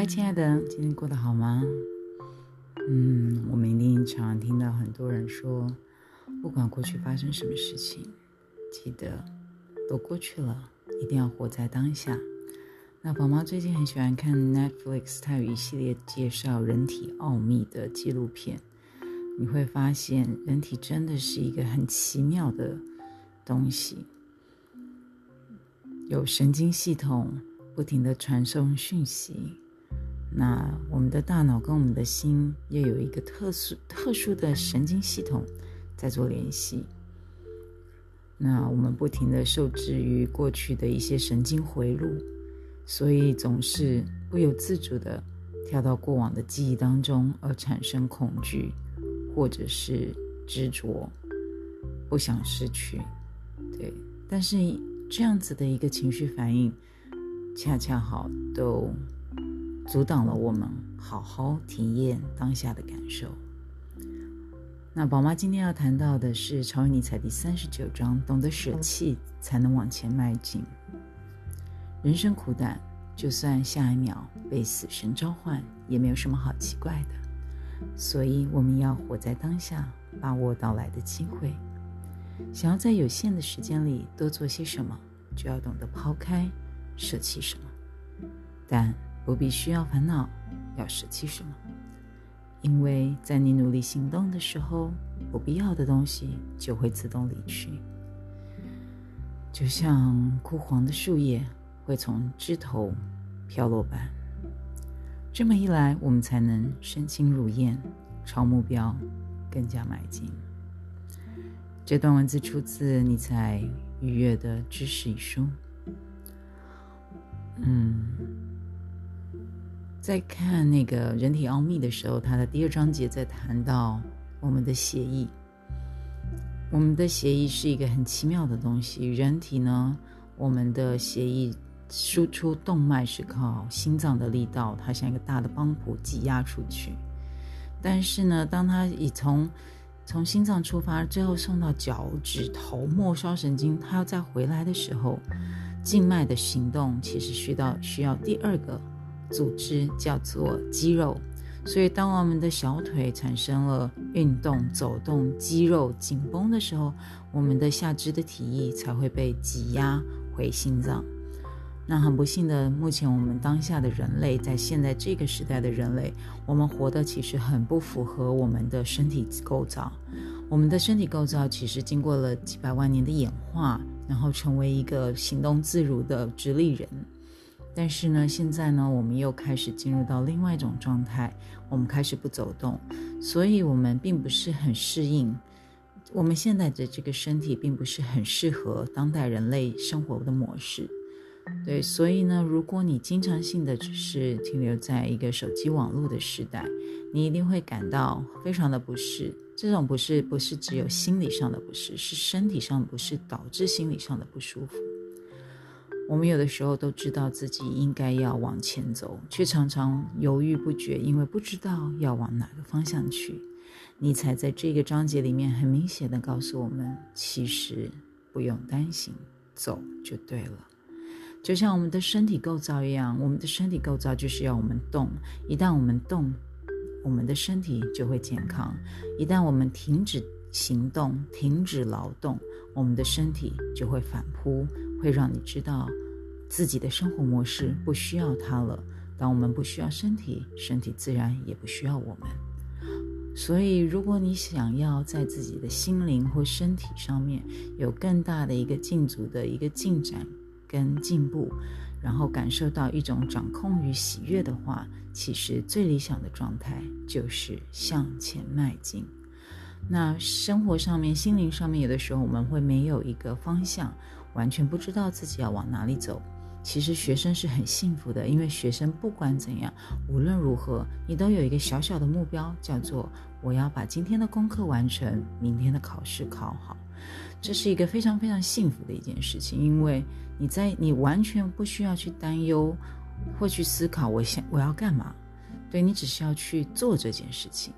嗨，亲爱的，今天过得好吗？嗯，我们一定常听到很多人说，不管过去发生什么事情，记得都过去了，一定要活在当下。那宝妈最近很喜欢看 Netflix，它有一系列介绍人体奥秘的纪录片，你会发现人体真的是一个很奇妙的东西，有神经系统不停的传送讯息。那我们的大脑跟我们的心又有一个特殊特殊的神经系统在做联系。那我们不停的受制于过去的一些神经回路，所以总是不由自主的跳到过往的记忆当中，而产生恐惧，或者是执着，不想失去。对，但是这样子的一个情绪反应，恰恰好都。阻挡了我们好好体验当下的感受。那宝妈今天要谈到的是《超越尼采》第三十九章：懂得舍弃，才能往前迈进。人生苦短，就算下一秒被死神召唤，也没有什么好奇怪的。所以，我们要活在当下，把握到来的机会。想要在有限的时间里多做些什么，就要懂得抛开、舍弃什么。但不必需要烦恼，要舍弃什么？因为在你努力行动的时候，不必要的东西就会自动离去。就像枯黄的树叶会从枝头飘落般，这么一来，我们才能身轻如燕，朝目标更加迈进。这段文字出自尼采《愉悦的知识》一书。嗯。在看那个人体奥秘的时候，它的第二章节在谈到我们的血液。我们的血液是一个很奇妙的东西。人体呢，我们的血液输出动脉是靠心脏的力道，它像一个大的帮浦挤压出去。但是呢，当它已从从心脏出发，最后送到脚趾头末梢神经，它要再回来的时候，静脉的行动其实需要需要第二个。组织叫做肌肉，所以当我们的小腿产生了运动、走动、肌肉紧绷的时候，我们的下肢的体液才会被挤压回心脏。那很不幸的，目前我们当下的人类，在现在这个时代的人类，我们活的其实很不符合我们的身体构造。我们的身体构造其实经过了几百万年的演化，然后成为一个行动自如的直立人。但是呢，现在呢，我们又开始进入到另外一种状态，我们开始不走动，所以我们并不是很适应。我们现在的这个身体并不是很适合当代人类生活的模式。对，所以呢，如果你经常性的只是停留在一个手机网络的时代，你一定会感到非常的不适。这种不适不是只有心理上的不适，是身体上的不适导致心理上的不舒服。我们有的时候都知道自己应该要往前走，却常常犹豫不决，因为不知道要往哪个方向去。尼采在这个章节里面很明显的告诉我们，其实不用担心，走就对了。就像我们的身体构造一样，我们的身体构造就是要我们动，一旦我们动，我们的身体就会健康；一旦我们停止行动、停止劳动，我们的身体就会反扑。会让你知道自己的生活模式不需要它了。当我们不需要身体，身体自然也不需要我们。所以，如果你想要在自己的心灵或身体上面有更大的一个进足的一个进展跟进步，然后感受到一种掌控与喜悦的话，其实最理想的状态就是向前迈进。那生活上面、心灵上面，有的时候我们会没有一个方向。完全不知道自己要往哪里走。其实学生是很幸福的，因为学生不管怎样，无论如何，你都有一个小小的目标，叫做我要把今天的功课完成，明天的考试考好。这是一个非常非常幸福的一件事情，因为你在你完全不需要去担忧或去思考我想我要干嘛，对你只需要去做这件事情。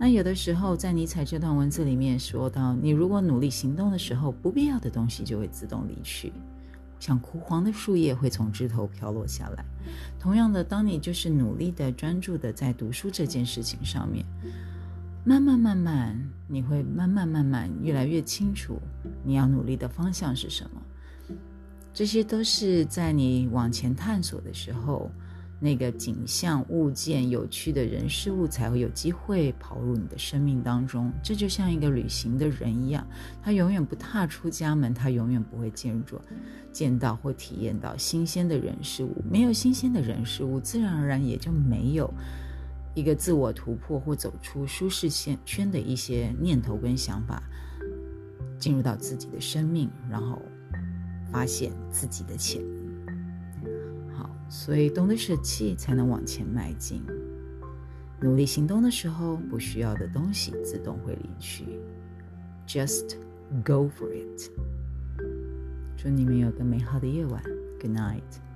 那有的时候，在尼采这段文字里面说到，你如果努力行动的时候，不必要的东西就会自动离去。像枯黄的树叶会从枝头飘落下来。同样的，当你就是努力的、专注的在读书这件事情上面，慢慢慢慢，你会慢慢慢慢越来越清楚你要努力的方向是什么。这些都是在你往前探索的时候。那个景象、物件、有趣的人事物，才会有机会跑入你的生命当中。这就像一个旅行的人一样，他永远不踏出家门，他永远不会见着、见到或体验到新鲜的人事物。没有新鲜的人事物，自然而然也就没有一个自我突破或走出舒适线圈的一些念头跟想法，进入到自己的生命，然后发现自己的潜好。所以，懂得舍弃，才能往前迈进。努力行动的时候，不需要的东西自动会离去。Just go for it。祝你们有个美好的夜晚。Good night。